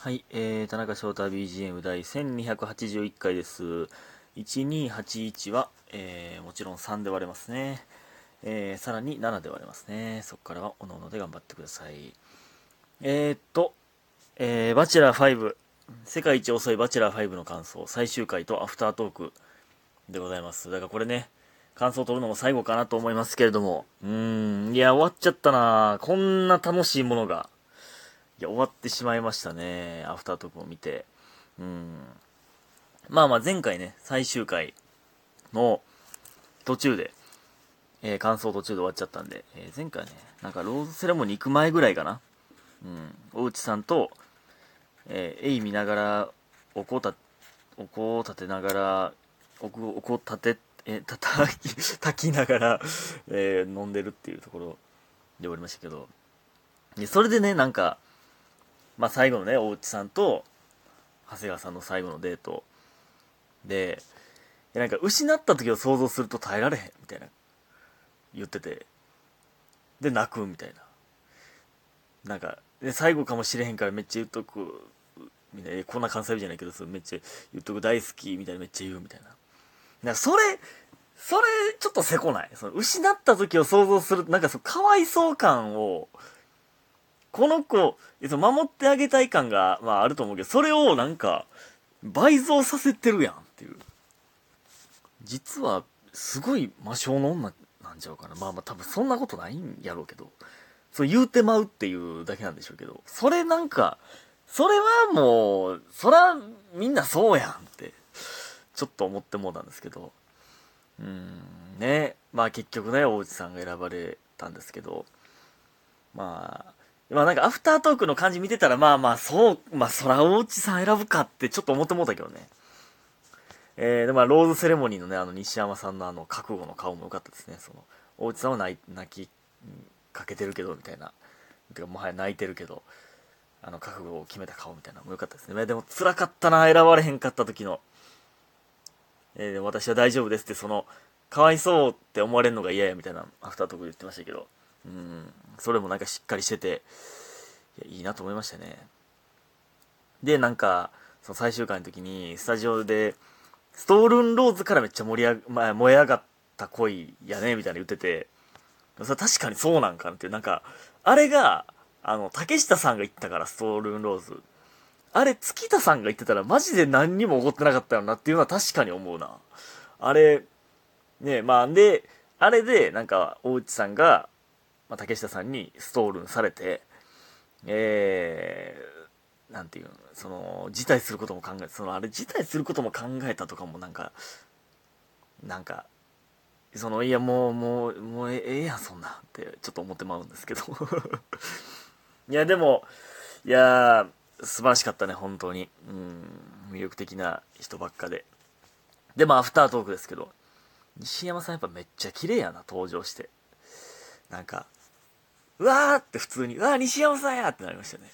はい、えー、田中翔太 BGM 第1281回です。1281は、えー、もちろん3で割れますね。えー、さらに7で割れますね。そこからはおのので頑張ってください。えー、っと、えー、バチェラー5、世界一遅いバチェラー5の感想、最終回とアフタートークでございます。だからこれね、感想を取るのも最後かなと思いますけれども、うーん、いや、終わっちゃったなこんな楽しいものが。いや、終わってしまいましたね。アフタートークを見て。うん。まあまあ前回ね、最終回の途中で、えー感想途中で終わっちゃったんで、えー前回ね、なんかローズセレモニー行く前ぐらいかな。うん。おうちさんと、えー、絵見ながら、おこた、おこを立てながら、おこ、おこ立て、えー、たたき、炊きながら、えー飲んでるっていうところで終わりましたけど、で、それでね、なんか、まあ最後のね、大内さんと、長谷川さんの最後のデートで、いやなんか失った時を想像すると耐えられへん、みたいな、言ってて、で、泣く、みたいな。なんか、で最後かもしれへんからめっちゃ言っとく、みたいな、えこんな関西弁じゃないけど、めっちゃ言っとく大好き、みたいなめっちゃ言う、みたいな。なんかそれ、それ、ちょっとせこない。その失った時を想像する、なんかそう、かわいそう感を、この子、守ってあげたい感が、まああると思うけど、それをなんか、倍増させてるやんっていう。実は、すごい魔性の女なんちゃうかな。まあまあ多分そんなことないんやろうけど、そう言うてまうっていうだけなんでしょうけど、それなんか、それはもう、そらみんなそうやんって、ちょっと思ってもうたんですけど、うーん、ね。まあ結局ね、大内さんが選ばれたんですけど、まあ、まあなんかアフタートークの感じ見てたら、まあまあそう、まあそら大内さん選ぶかってちょっと思ってもうたけどね。えー、でまあローズセレモニーのね、あの西山さんのあの覚悟の顔も良かったですね。その、大内さんは泣泣きかけてるけど、みたいな。てかもはや泣いてるけど、あの覚悟を決めた顔みたいなのも良かったですね。まあでも辛かったな、選ばれへんかった時の。えー、私は大丈夫ですって、その、かわいそうって思われるのが嫌やみたいなアフタートークで言ってましたけど、うん、それもなんかしっかりしてて、いやいいなと思いましたね。で、なんか、その最終回の時に、スタジオで、ストールンローズからめっちゃ盛り上が、まあ、燃え上がった恋やね、みたいな言ってて、それ確かにそうなんかなっていう、なんか、あれが、あの、竹下さんが言ったから、ストールンローズ。あれ、月田さんが言ってたら、マジで何にも起こってなかったよなっていうのは確かに思うな。あれ、ねまあ、で、あれで、なんか、大内さんが、まあ、竹下さんにストールンされて、えー、なんていうの、その、辞退することも考え、その、あれ、辞退することも考えたとかもなんか、なんか、その、いや、もう、もう、もうええやん、そんなって、ちょっと思ってまうんですけど。いや、でも、いや、素晴らしかったね、本当に。うん、魅力的な人ばっかで。で、まあ、アフタートークですけど、西山さんやっぱめっちゃ綺麗やな、登場して。なんか、うわーって普通に、うわー西山さんやってなりましたね。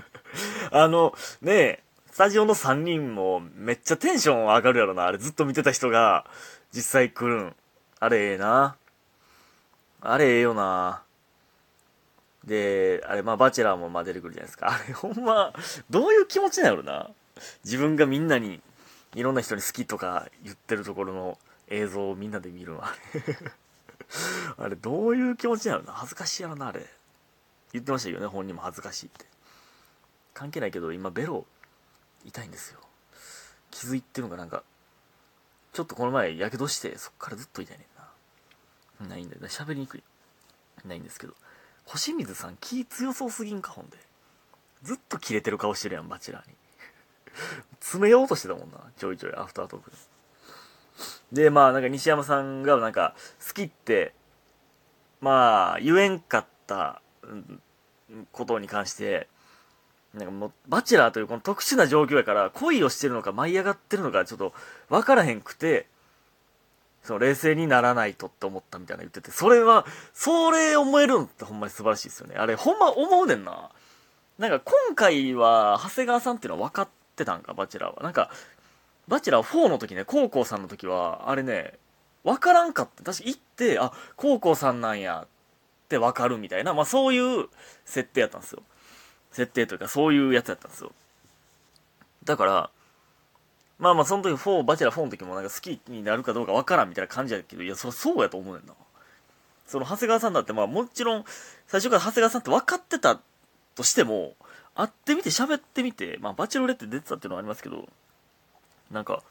あの、ねえ、スタジオの3人もめっちゃテンション上がるやろな。あれずっと見てた人が実際来るん。あれええな。あれええよな。で、あれまあバチェラーもまあ出てくるじゃないですか。あれほんま、どういう気持ちなんやろな。自分がみんなに、いろんな人に好きとか言ってるところの映像をみんなで見るの。あれどういう気持ちなの？な恥ずかしいやろな、あれ。言ってましたけどね、本人も恥ずかしいって。関係ないけど、今ベロ痛いんですよ。傷いてるのがなんか、ちょっとこの前、やけどして、そっからずっと痛いねんな。ないんだよ。喋りにくい。ないんですけど。星水さん、気強そうすぎんか、ほんで。ずっとキレてる顔してるやん、バチラーに。詰めようとしてたもんな、ちょいちょい、アフタートークで。で、まあ、なんか西山さんが、なんか、好きって、まあ、言えんかったことに関して、なんかもう、バチェラーというこの特殊な状況やから、恋をしてるのか舞い上がってるのか、ちょっと分からへんくて、その冷静にならないとって思ったみたいな言ってて、それは、それ思えるのってほんまに素晴らしいですよね。あれ、ほんま思うねんな。なんか今回は、長谷川さんっていうのは分かってたんか、バチェラーは。なんか、バチェラー4の時ね、コウコウさんの時は、あれね、分からんかって、確か行って、あ、コウコウさんなんやって分かるみたいな、まあそういう設定やったんですよ。設定というかそういうやつやったんですよ。だから、まあまあその時4、バチェラー4の時もなんか好きになるかどうかわからんみたいな感じやけど、いや、そそうやと思うねんな。その長谷川さんだってまあもちろん最初から長谷川さんって分かってたとしても、会ってみて喋ってみて、まあバチェロレって出てたっていうのはありますけど、なんか、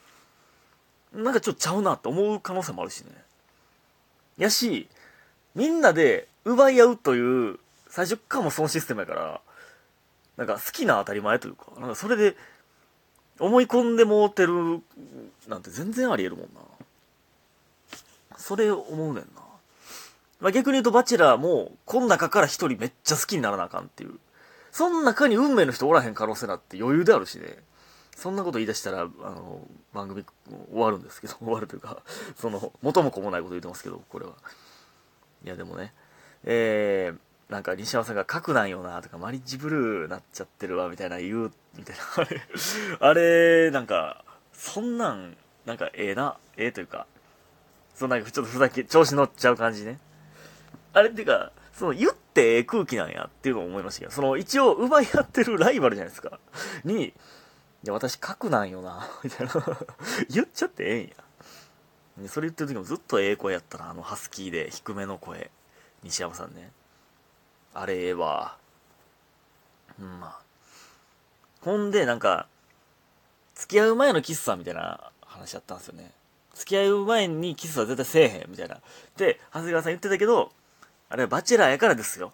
なんかちょっとちゃうなって思う可能性もあるしね。やし、みんなで奪い合うという、最初からもそのシステムやから、なんか好きな当たり前というか、なんかそれで思い込んでもうてるなんて全然ありえるもんな。それ思うねんな。まあ、逆に言うとバチェラーも、この中から一人めっちゃ好きにならなあかんっていう。その中に運命の人おらへん可能性なって余裕であるしね。そんなこと言い出したら、あの、番組終わるんですけど、終わるというか、その、元も子もないこと言ってますけど、これは。いや、でもね、えー、なんか西山さんが書くなんよなとか、マリッジブルーなっちゃってるわ、みたいな言う、みたいな。あれ、なんか、そんなん、なんかええな、ええというか、そんなんかちょっとふざけ、調子乗っちゃう感じね。あれっていうか、その言ってええ空気なんやっていうのを思いましたけど、その一応奪い合ってるライバルじゃないですか。に、いや、私核なんよな、みたいな言っちゃってええんや。それ言ってる時もずっとええ声やったな、あのハスキーで低めの声。西山さんね。あれええわ。うん、ま。ほんで、なんか、付き合う前のキスさんみたいな話やったんですよね。付き合う前にキスは絶対せえへん、みたいな。で、長谷川さん言ってたけど、あれバチェラーやからですよ。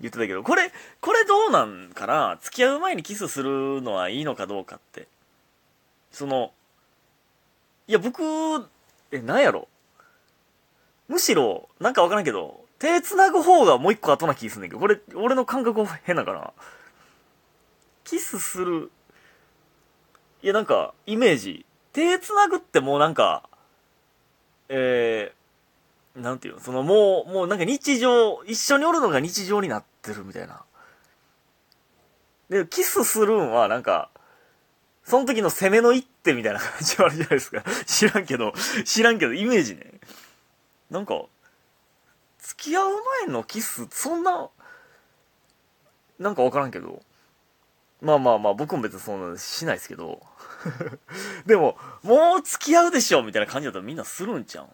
言ってたけど、これ、これどうなんかな？付き合う前にキスするのはいいのかどうかって。その、いや、僕、え、なんやろ？むしろ、なんかわからんけど、手繋ぐ方がもう一個後な気すんねんけど、これ、俺の感覚変だから、キスする、いや、なんか、イメージ、手繋ぐってもうなんか、なんていうの？そのもう、もうなんか日常、一緒におるのが日常になってるみたいな。で、キスするんはなんか、その時の攻めの一手みたいな感じはあるじゃないですか。知らんけど、知らんけど、イメージね。なんか、付き合う前のキス、そんな、なんかわからんけど、まあまあまあ、僕も別にそんなしないですけど、でも、もう付き合うでしょみたいな感じだったらみんなするんちゃう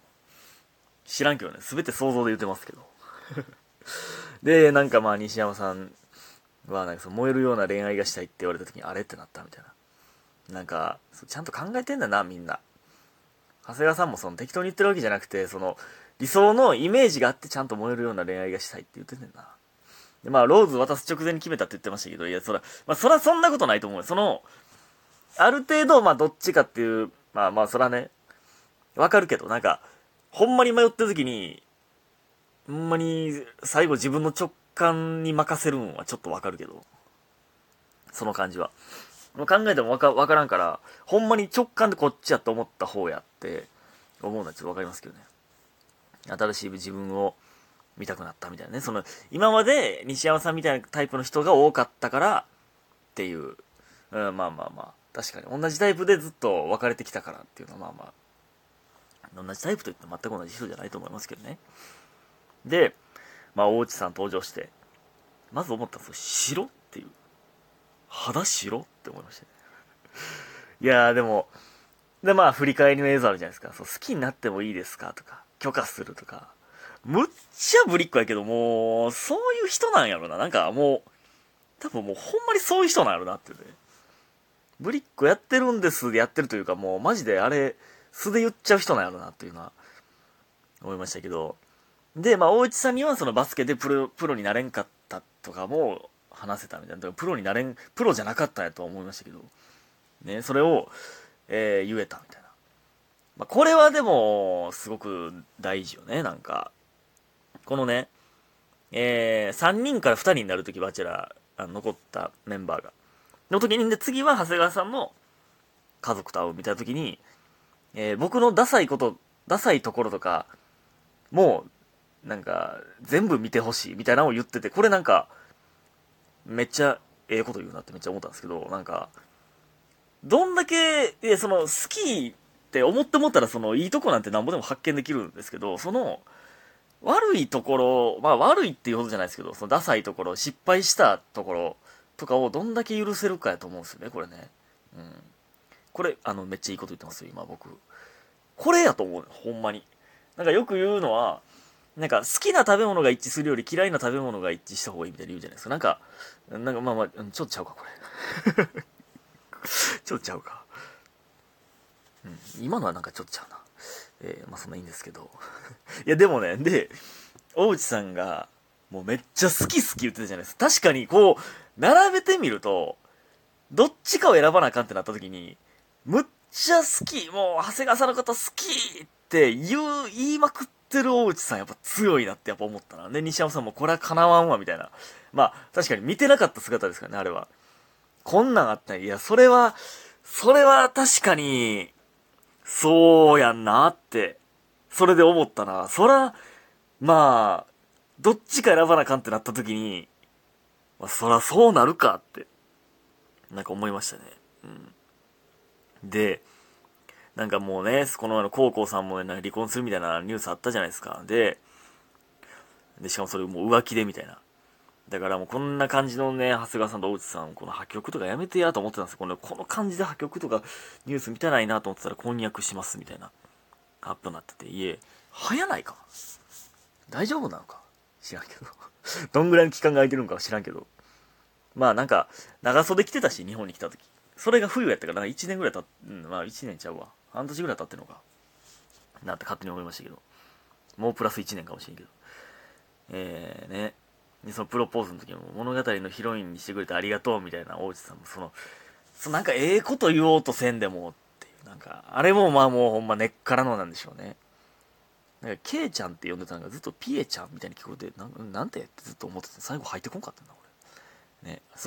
知らんけどね、すべて想像で言ってますけど。で、なんかまあ西山さんは、なんかその燃えるような恋愛がしたいって言われた時に、あれってなったみたいな。なんか、ちゃんと考えてんだな、みんな。長谷川さんもその適当に言ってるわけじゃなくて、その理想のイメージがあってちゃんと燃えるような恋愛がしたいって言ってんねんな。で、まあ、ローズ渡す直前に決めたって言ってましたけど、いや、そら、まあ、そらそんなことないと思うよ。その、ある程度、まあ、どっちかっていう、まあまあ、そらね、わかるけど、なんか、ほんまに迷った時に、ほんまに最後自分の直感に任せるんはちょっとわかるけど、その感じは。考えてもわかからんから、ほんまに直感でこっちやと思った方やって思うのはちょっとわかりますけどね。新しい自分を見たくなったみたいなね。その、今まで西山さんみたいなタイプの人が多かったからっていう、うん、まあまあまあ、確かに同じタイプでずっと別れてきたからっていうのはまあまあ、同じタイプといって全く同じ人じゃないと思いますけどね。で、まあ、大内さん登場して、まず思ったんですよ。白っていう。肌白って思いましたね。いやーでも、で、まあ、振り返りの映像あるじゃないですか。そう、好きになってもいいですかとか、許可するとか。むっちゃぶりっ子やけど、もう、そういう人なんやろな。なんかもう、多分もうほんまにそういう人なんやろなってね。ぶりっ子やってるんですでやってるというか、もうマジであれ、素で言っちゃう人なんやろなっていうのは思いましたけど。で、まあ、大内さんにはそのバスケでプロ、プロになれんかったとかも話せたみたいな。プロになれん、プロじゃなかったんやとは思いましたけど。ね、それを、えー、言えたみたいな。まあ、これはでも、すごく大事よね、なんか。このね、えー、3人から2人になるとき、バチェラー、あ残ったメンバーが。の時に、で、次は長谷川さんも家族と会うみたいな時に、えー、僕のダサいこと、ダサいところとか、もう、なんか、全部見てほしいみたいなのを言ってて、これなんか、めっちゃええこと言うなってめっちゃ思ったんですけど、なんか、どんだけ、え、その、好きって思って思ったら、その、いいとこなんてなんぼでも発見できるんですけど、その、悪いところ、まあ悪いっていうほどじゃないですけど、そのダサいところ、失敗したところとかをどんだけ許せるかやと思うんですよね、これね。うん。これ、あの、めっちゃいいこと言ってますよ、今僕。これやと思うほんまに。なんかよく言うのは、なんか好きな食べ物が一致するより嫌いな食べ物が一致した方がいいみたいな言うじゃないですか。なんか、なんかまあまあ、ちょっとちゃうか、これ。ちょっとちゃうか。うん、今のはなんかちょっとちゃうな。えー、まあそんないいんですけど。いやでもね、で、大内さんが、もうめっちゃ好き好き言ってたじゃないですか。確かにこう、並べてみると、どっちかを選ばなあかんってなった時に、むっちゃ好き、もう長谷川さんのこと好きって言う、言いまくってる大内さんやっぱ強いなってやっぱ思ったな。で、西山さんもこれは叶わんわみたいな。まあ、確かに見てなかった姿ですからね、あれは。こんなんあったら、いや、それは、それは確かに、そうやんなって、それで思ったな。そら、まあ、どっちか選ばなあかんってなった時に、まあ、そらそうなるかって、なんか思いましたね。うん。で、なんかもうね、このあの、高校さんも、ね、離婚するみたいなニュースあったじゃないですか。で、で、しかもそれもう浮気でみたいな。だからもうこんな感じのね、長谷川さんと大内さん、この破局とかやめてやと思ってたんですよ。このこの感じで破局とかニュース見たないなと思ってたら婚約しますみたいな発表になってて、いえ、早ないか大丈夫なのか知らんけど。どんぐらいの期間が空いてるのか知らんけど。まあなんか、長袖着てたし、日本に来た時。それが冬やったから、1年ぐらい経っ、うん、まあ1年ちゃうわ。半年ぐらい経ってんのか。なって勝手に思いましたけど。もうプラス1年かもしれんけど。えーね。で、そのプロポーズの時も物語のヒロインにしてくれてありがとうみたいな大内さんもその、そのなんかええこと言おうとせんでもっていう、なんか、あれもまあもうほんま根っからのなんでしょうね。なんか、ケイちゃんって呼んでたのがずっとピエちゃんみたいに聞こえて、なんなんてってずっと思ってて、最後入ってこんかったんだ、俺。ね。